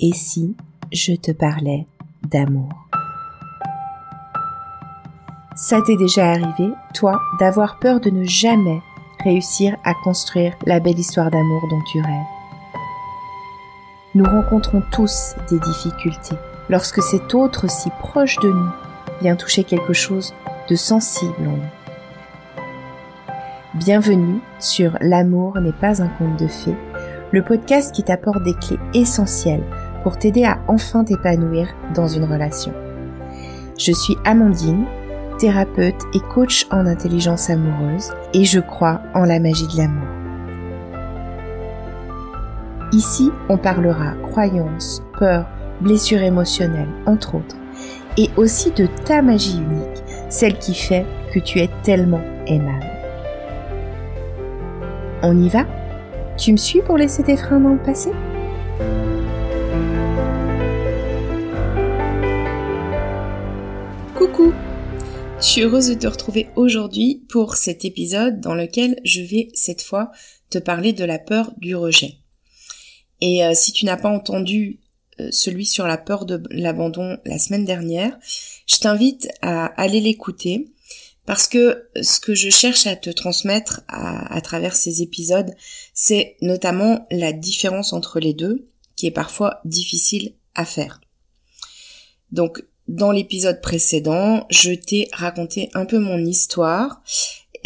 Et si je te parlais d'amour? Ça t'est déjà arrivé, toi, d'avoir peur de ne jamais réussir à construire la belle histoire d'amour dont tu rêves? Nous rencontrons tous des difficultés lorsque cet autre si proche de nous vient toucher quelque chose de sensible en nous. Bienvenue sur L'amour n'est pas un conte de fées, le podcast qui t'apporte des clés essentielles pour t'aider à enfin t'épanouir dans une relation. Je suis Amandine, thérapeute et coach en intelligence amoureuse et je crois en la magie de l'amour. Ici, on parlera croyances, peurs, blessures émotionnelles, entre autres, et aussi de ta magie unique, celle qui fait que tu es tellement aimable. On y va? Tu me suis pour laisser tes freins dans le passé? Coucou Je suis heureuse de te retrouver aujourd'hui pour cet épisode dans lequel je vais cette fois te parler de la peur du rejet. Et euh, si tu n'as pas entendu euh, celui sur la peur de l'abandon la semaine dernière, je t'invite à aller l'écouter parce que ce que je cherche à te transmettre à, à travers ces épisodes, c'est notamment la différence entre les deux, qui est parfois difficile à faire. Donc dans l'épisode précédent, je t'ai raconté un peu mon histoire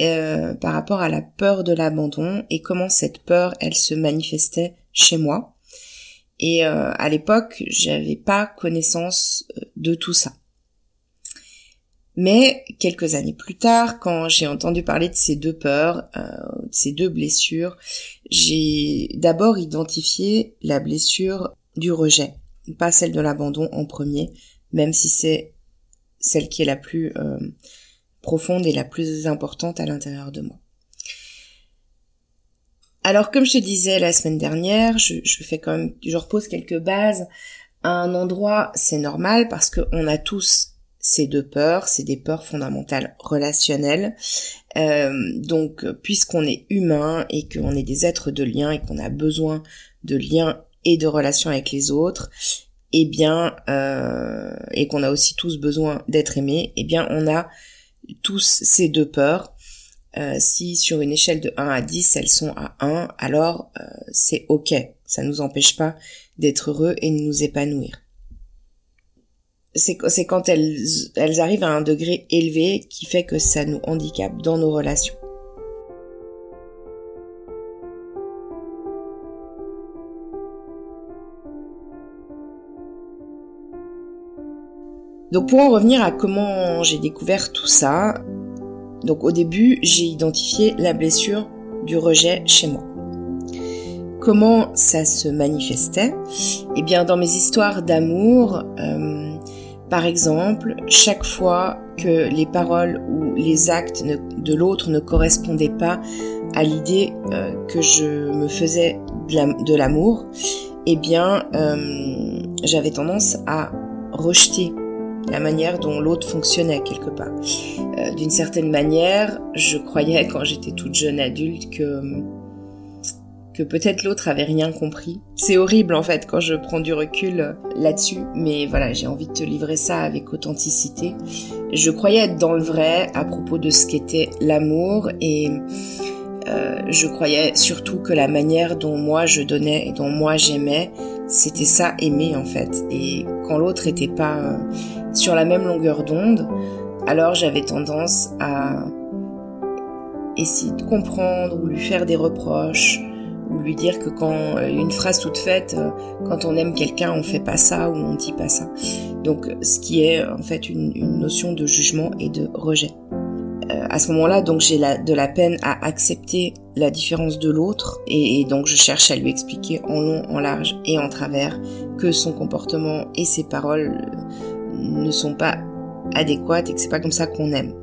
euh, par rapport à la peur de l'abandon et comment cette peur, elle se manifestait chez moi. Et euh, à l'époque, j'avais pas connaissance euh, de tout ça. Mais quelques années plus tard, quand j'ai entendu parler de ces deux peurs, euh, ces deux blessures, j'ai d'abord identifié la blessure du rejet, pas celle de l'abandon en premier, même si c'est celle qui est la plus euh, profonde et la plus importante à l'intérieur de moi. Alors comme je te disais la semaine dernière, je, fais quand je repose quelques bases à un endroit, c'est normal parce qu'on a tous ces deux peurs, c'est des peurs fondamentales relationnelles. Euh, donc puisqu'on est humain et qu'on est des êtres de lien et qu'on a besoin de liens et de relations avec les autres, eh bien, euh, et qu'on a aussi tous besoin d'être aimés, eh bien, on a tous ces deux peurs. Euh, si sur une échelle de 1 à 10, elles sont à 1, alors euh, c'est ok. Ça nous empêche pas d'être heureux et de nous épanouir. C'est quand elles, elles arrivent à un degré élevé qui fait que ça nous handicape dans nos relations. Donc pour en revenir à comment j'ai découvert tout ça, donc au début j'ai identifié la blessure du rejet chez moi. Comment ça se manifestait? Eh bien dans mes histoires d'amour, euh, par exemple, chaque fois que les paroles ou les actes de l'autre ne correspondaient pas à l'idée euh, que je me faisais de l'amour, eh bien euh, j'avais tendance à rejeter la manière dont l'autre fonctionnait quelque part. Euh, d'une certaine manière, je croyais quand j'étais toute jeune adulte que peut-être l'autre avait rien compris. C'est horrible en fait quand je prends du recul euh, là-dessus, mais voilà, j'ai envie de te livrer ça avec authenticité. Je croyais être dans le vrai à propos de ce qu'était l'amour et euh, je croyais surtout que la manière dont moi je donnais et dont moi j'aimais, c'était ça aimer en fait. Et quand l'autre était pas sur la même longueur d'onde, alors j'avais tendance à essayer de comprendre ou lui faire des reproches ou lui dire que quand euh, une phrase toute faite, euh, quand on aime quelqu'un, on fait pas ça ou on dit pas ça. Donc, ce qui est en fait une, notion de jugement et de rejet. Euh, à ce moment-là, donc j'ai de la peine à accepter la différence de l'autre et, et, donc je cherche à lui expliquer en long, en large et en travers que son comportement et ses paroles ne sont pas adéquates et que c'est pas comme ça qu'on aime.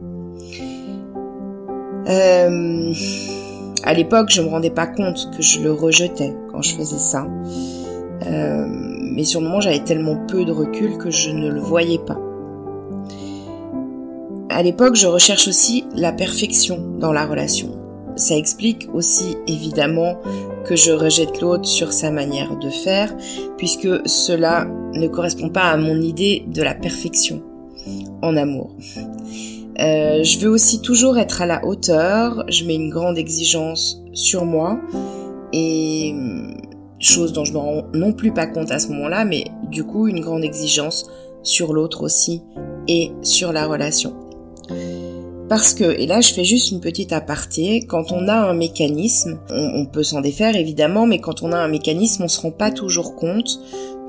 Euh, à l'époque, je me rendais pas compte que je le rejetais quand je faisais ça. Euh, mais sur le moment, j'avais tellement peu de recul que je ne le voyais pas. À l'époque, je recherche aussi la perfection dans la relation. Ça explique aussi évidemment que je rejette l'autre sur sa manière de faire, puisque cela ne correspond pas à mon idée de la perfection en amour. Euh, je veux aussi toujours être à la hauteur, je mets une grande exigence sur moi, et chose dont je me rends non plus pas compte à ce moment-là, mais du coup une grande exigence sur l'autre aussi et sur la relation. Parce que, et là je fais juste une petite aparté, quand on a un mécanisme, on, peut s'en défaire évidemment, mais quand on a un mécanisme, on se rend pas toujours compte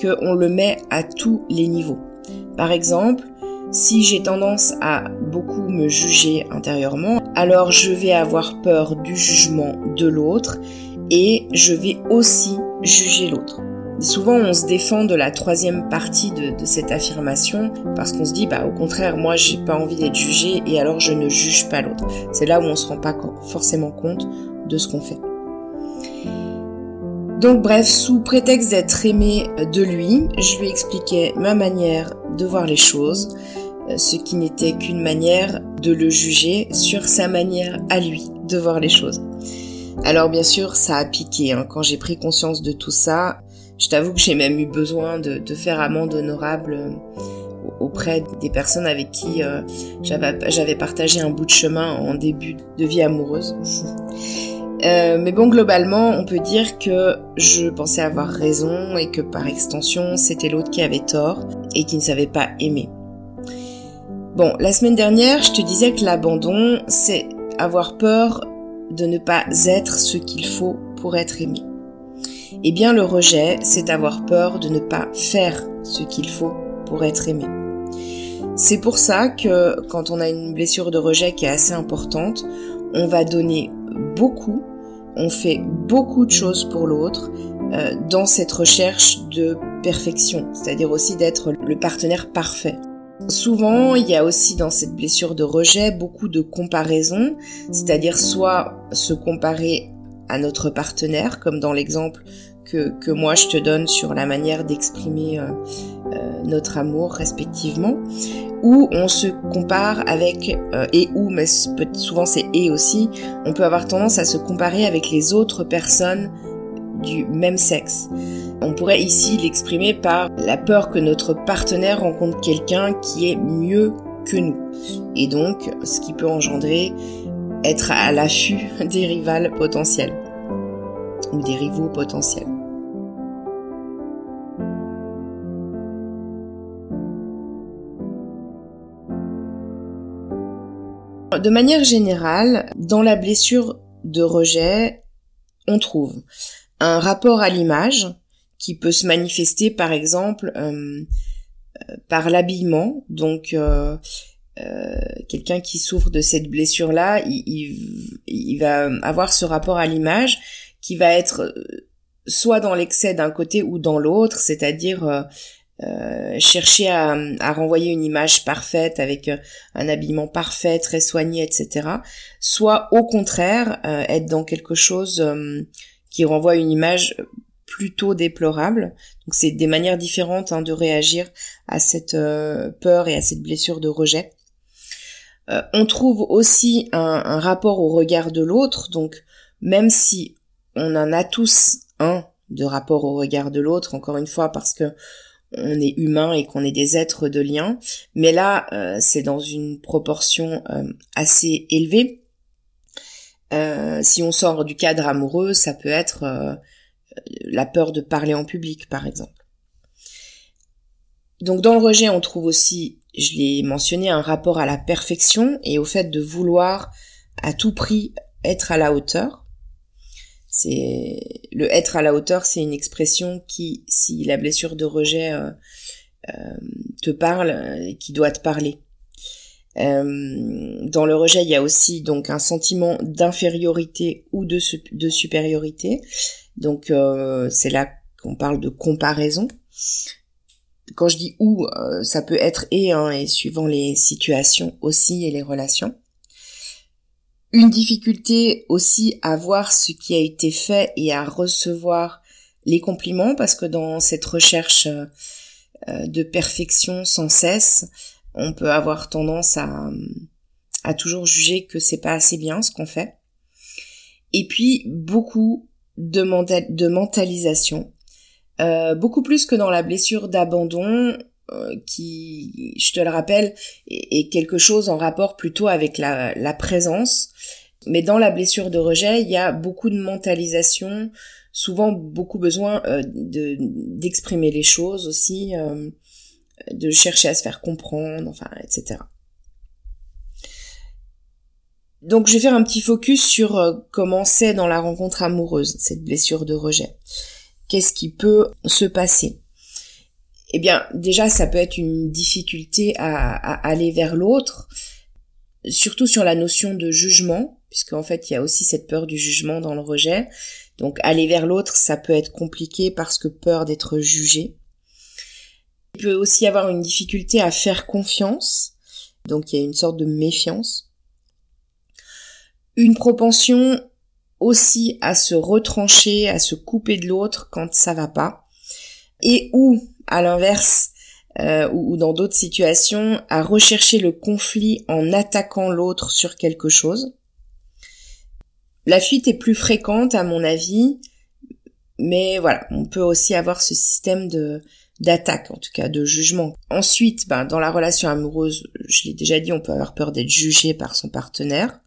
qu'on le met à tous les niveaux. Par exemple, si j'ai tendance à beaucoup me juger intérieurement, alors je vais avoir peur du jugement de l'autre et je vais aussi juger l'autre. Souvent, on se défend de la troisième partie de, cette affirmation parce qu'on se dit, bah, au contraire, moi, j'ai pas envie d'être jugé et alors je ne juge pas l'autre. C'est là où on se rend pas forcément compte de ce qu'on fait. Donc bref, sous prétexte d'être aimé de lui, je lui expliquais ma manière de voir les choses, euh, ce qui n'était qu'une manière de le juger sur sa manière à lui de voir les choses. Alors bien sûr, ça a piqué. Hein. Quand j'ai pris conscience de tout ça, je t'avoue que j'ai même eu besoin de, faire amende honorable euh, auprès des personnes avec qui euh, j'avais partagé un bout de chemin en début de vie amoureuse. Euh, mais bon, globalement, on peut dire que je pensais avoir raison et que par extension, c'était l'autre qui avait tort et qui ne savait pas aimer. Bon, la semaine dernière, je te disais que l'abandon, c'est avoir peur de ne pas être ce qu'il faut pour être aimé. Eh bien, le rejet, c'est avoir peur de ne pas faire ce qu'il faut pour être aimé. C'est pour ça que quand on a une blessure de rejet qui est assez importante, on va donner beaucoup, on fait beaucoup de choses pour l'autre euh, dans cette recherche de perfection, c'est-à-dire aussi d'être le partenaire parfait. Souvent, il y a aussi dans cette blessure de rejet beaucoup de comparaisons, c'est-à-dire soit se comparer à notre partenaire, comme dans l'exemple que, moi je te donne sur la manière d'exprimer euh, euh, notre amour respectivement, où on se compare avec, euh, et où, mais souvent c'est et aussi, on peut avoir tendance à se comparer avec les autres personnes du même sexe. On pourrait ici l'exprimer par la peur que notre partenaire rencontre quelqu'un qui est mieux que nous. Et donc, ce qui peut engendrer être à l'affût des rivales potentiels ou des rivaux potentiels. De manière générale, dans la blessure de rejet, on trouve un rapport à l'image qui peut se manifester par exemple euh, euh, par l'habillement. Donc euh, quelqu'un qui souffre de cette blessure-là, il, va avoir ce rapport à l'image qui va être soit dans l'excès d'un côté ou dans l'autre, c'est-à-dire euh, chercher à, renvoyer une image parfaite avec euh, un habillement parfait, très soigné, etc. Soit au contraire euh, être dans quelque chose qui renvoie une image plutôt déplorable. Donc c'est des manières différentes hein, de réagir à cette peur et à cette blessure de rejet. on trouve aussi un, un rapport au regard de l'autre. Donc même si on en a tous un de rapport au regard de l'autre, encore une fois parce que on est humain et qu'on est des êtres de lien. Mais là, euh, c'est dans une proportion euh, assez élevée. Euh, si on sort du cadre amoureux, ça peut être la peur de parler en public, par exemple. Donc dans le rejet, on trouve aussi, je l'ai mentionné, un rapport à la perfection et au fait de vouloir à tout prix être à la hauteur. C'est le être à la hauteur, c'est une expression qui, si la blessure de rejet euh, euh, te parle, qui doit te parler. Euh, dans le rejet, il y a aussi donc un sentiment d'infériorité ou de, supériorité. Donc c'est là qu'on parle de comparaison. Quand je dis ou, ça peut être et, et suivant les situations aussi et les relations. Une difficulté aussi à voir ce qui a été fait et à recevoir les compliments parce que dans cette recherche euh, de perfection sans cesse, on peut avoir tendance à, à toujours juger que c'est pas assez bien ce qu'on fait. Et puis beaucoup de, mentalisation, euh, beaucoup plus que dans la blessure d'abandon, euh, qui, je te le rappelle, est, quelque chose en rapport plutôt avec la, présence. Mais dans la blessure de rejet, il y a beaucoup de mentalisation, souvent beaucoup besoin euh, de d'exprimer les choses aussi, euh, de chercher à se faire comprendre, enfin, etc. Donc je vais faire un petit focus sur euh, comment c'est dans la rencontre amoureuse, cette blessure de rejet. Qu'est-ce qui peut se passer? Eh bien déjà ça peut être une difficulté à, aller vers l'autre, surtout sur la notion de jugement, puisqu'en fait il y a aussi cette peur du jugement dans le rejet. Donc aller vers l'autre, ça peut être compliqué parce que peur d'être jugé. Il peut aussi avoir une difficulté à faire confiance, donc il y a une sorte de méfiance une propension aussi à se retrancher, à se couper de l'autre quand ça va pas, et ou à l'inverse, euh, ou, dans d'autres situations, à rechercher le conflit en attaquant l'autre sur quelque chose. La fuite est plus fréquente à mon avis, mais voilà, on peut aussi avoir ce système de d'attaque, en tout cas de jugement. Ensuite, ben, dans la relation amoureuse, je l'ai déjà dit, on peut avoir peur d'être jugé par son partenaire.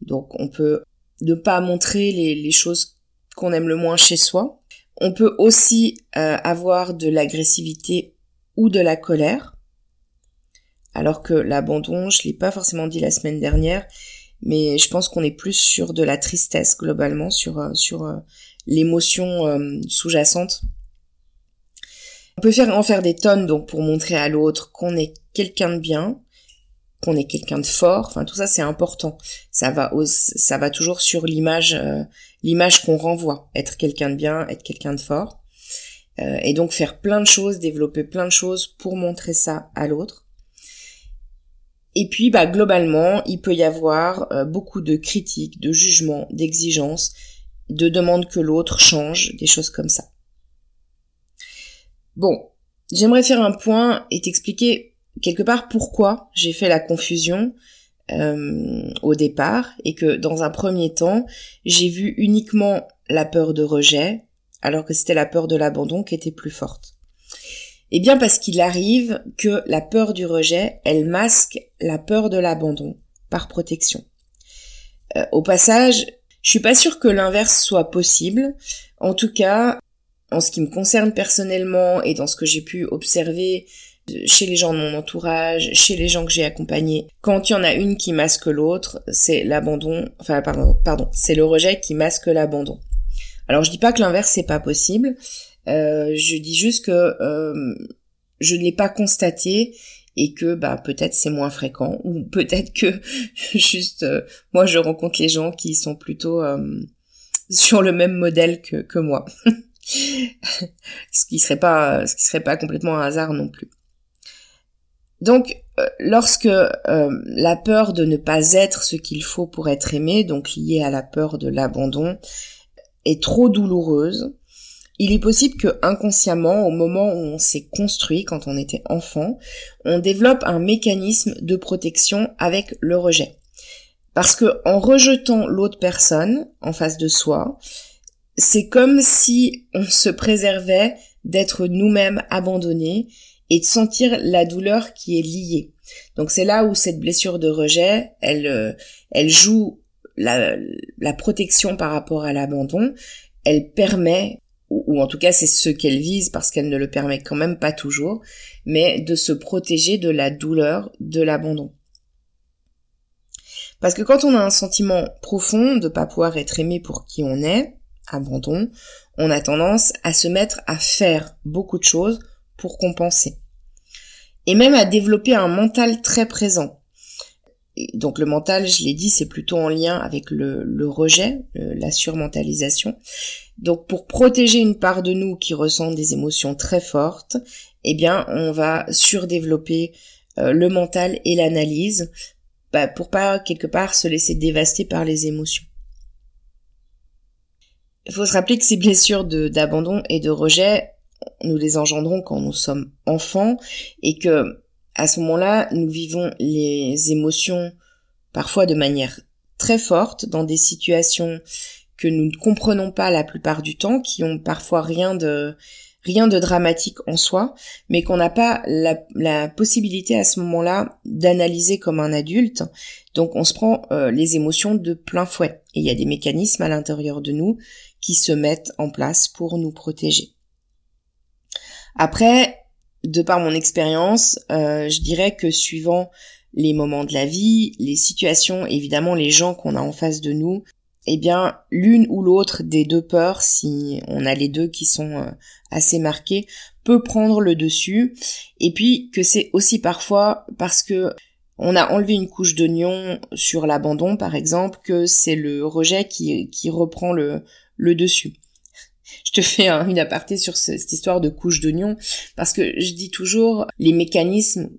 Donc on peut ne pas montrer les, choses qu'on aime le moins chez soi. On peut aussi euh, avoir de l'agressivité ou de la colère. Alors que l'abandon, je l'ai pas forcément dit la semaine dernière, mais je pense qu'on est plus sur de la tristesse globalement, sur euh, sur euh, l'émotion sous-jacente. On peut faire en faire des tonnes donc pour montrer à l'autre qu'on est quelqu'un de bien, qu'on est quelqu'un de fort. Enfin, tout ça, c'est important. Ça va, ça va toujours sur l'image, euh, l'image qu'on renvoie. Être quelqu'un de bien, être quelqu'un de fort. Euh, et donc faire plein de choses, développer plein de choses pour montrer ça à l'autre. Et puis, bah, globalement, il peut y avoir euh, beaucoup de critiques, de jugements, d'exigences, de demandes que l'autre change, des choses comme ça. Bon, j'aimerais faire un point et t'expliquer quelque part pourquoi j'ai fait la confusion euh, au départ et que dans un premier temps, j'ai vu uniquement la peur de rejet alors que c'était la peur de l'abandon qui était plus forte. Eh bien parce qu'il arrive que la peur du rejet, elle masque la peur de l'abandon par protection. Euh, au passage, je suis pas sûre que l'inverse soit possible. En tout cas, en ce qui me concerne personnellement et dans ce que j'ai pu observer chez les gens de mon entourage, chez les gens que j'ai accompagnés. Quand il y en a une qui masque l'autre, c'est l'abandon, enfin pardon, pardon, c'est le rejet qui masque l'abandon. Alors je dis pas que l'inverse c'est pas possible, euh, je dis juste que euh, je ne l'ai pas constaté et que bah peut-être c'est moins fréquent ou peut-être que juste euh, moi je rencontre les gens qui sont plutôt sur le même modèle que, que moi. ce qui serait pas ce qui serait pas complètement un hasard non plus. Donc, euh, lorsque euh, la peur de ne pas être ce qu'il faut pour être aimé, donc liée à la peur de l'abandon, est trop douloureuse, il est possible que inconsciemment, au moment où on s'est construit, quand on était enfant, on développe un mécanisme de protection avec le rejet. Parce que en rejetant l'autre personne en face de soi, c'est comme si on se préservait d'être nous-mêmes abandonnés et de sentir la douleur qui est liée. Donc c'est là où cette blessure de rejet, elle, euh, elle joue la, la protection par rapport à l'abandon. Elle permet, ou, en tout cas c'est ce qu'elle vise parce qu'elle ne le permet quand même pas toujours, mais de se protéger de la douleur de l'abandon. Parce que quand on a un sentiment profond de pas pouvoir être aimé pour qui on est, abandon, on a tendance à se mettre à faire beaucoup de choses pour compenser et même à développer un mental très présent. donc le mental, je l'ai dit, c'est plutôt en lien avec le, rejet, la surmentalisation. Donc pour protéger une part de nous qui ressent des émotions très fortes, eh bien on va surdévelopper euh, le mental et l'analyse bah, pour pas quelque part se laisser dévaster par les émotions. Il faut se rappeler que ces blessures d'abandon et de rejet, nous les engendrons quand nous sommes enfants et que à ce moment-là, nous vivons les émotions parfois de manière très forte dans des situations que nous ne comprenons pas la plupart du temps, qui ont parfois rien de rien de dramatique en soi, mais qu'on n'a pas la, possibilité à ce moment-là d'analyser comme un adulte. Donc on se prend euh, les émotions de plein fouet. Et il y a des mécanismes à l'intérieur de nous qui se mettent en place pour nous protéger. Après, de par mon expérience, euh, je dirais que suivant les moments de la vie, les situations, évidemment les gens qu'on a en face de nous, eh bien l'une ou l'autre des deux peurs, si on a les deux qui sont euh, assez marquées, peut prendre le dessus. Et puis que c'est aussi parfois parce que on a enlevé une couche d'oignon sur l'abandon, par exemple, que c'est le rejet qui, reprend le dessus. Je te fais une aparté sur cette histoire de couche d'oignon parce que je dis toujours les mécanismes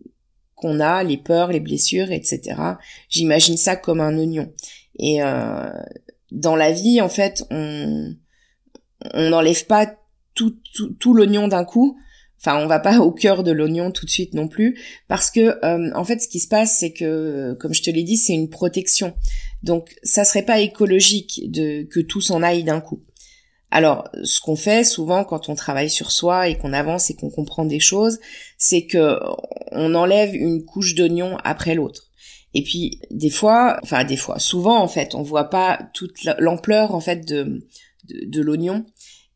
qu'on a, les peurs, les blessures, etc. J'imagine ça comme un oignon. Et euh, dans la vie, en fait, on on n'enlève pas tout, tout, l'oignon d'un coup. Enfin, on va pas au cœur de l'oignon tout de suite non plus, parce que euh, en fait, ce qui se passe, c'est que, comme je te l'ai dit, c'est une protection. Donc, ça serait pas écologique de que tout s'en aille d'un coup. Alors, ce qu'on fait souvent quand on travaille sur soi et qu'on avance et qu'on comprend des choses, c'est que on enlève une couche d'oignon après l'autre. Et puis des fois, enfin des fois, souvent en fait, on voit pas toute l'ampleur en fait de, de, l'oignon.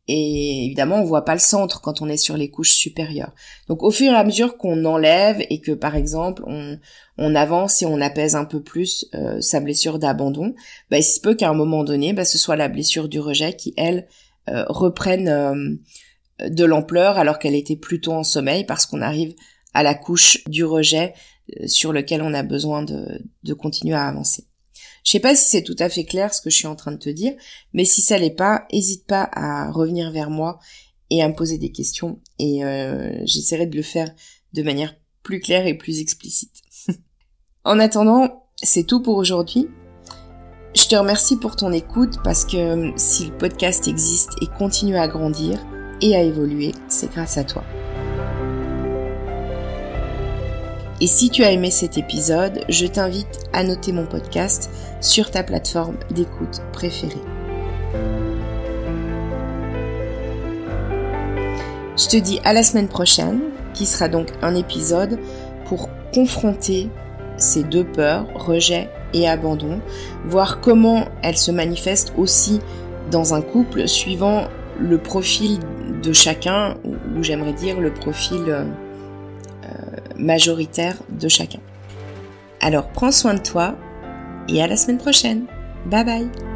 Et évidemment, on voit pas le centre quand on est sur les couches supérieures. Donc au fur et à mesure qu'on enlève et que par exemple on, avance et on apaise un peu plus euh, sa blessure d'abandon, bah, il se peut qu'à un moment donné, bah, ce soit la blessure du rejet qui, elle, reprenne euh, de l'ampleur alors qu'elle était plutôt en sommeil parce qu'on arrive à la couche du rejet euh, sur lequel on a besoin de, continuer à avancer. Je sais pas si c'est tout à fait clair ce que je suis en train de te dire, mais si ça l'est pas, hésite pas à revenir vers moi et à me poser des questions et euh, j'essaierai de le faire de manière plus claire et plus explicite. en attendant, c'est tout pour aujourd'hui. Je te remercie pour ton écoute parce que euh, si le podcast existe et continue à grandir et à évoluer, c'est grâce à toi. Et si tu as aimé cet épisode, je t'invite à noter mon podcast sur ta plateforme d'écoute préférée. Je te dis à la semaine prochaine, qui sera donc un épisode pour confronter ces deux peurs, rejet et abandon, voir comment elles se manifestent aussi dans un couple suivant le profil de chacun, ou j'aimerais dire le profil euh, majoritaire de chacun. Alors prends soin de toi et à la semaine prochaine. Bye bye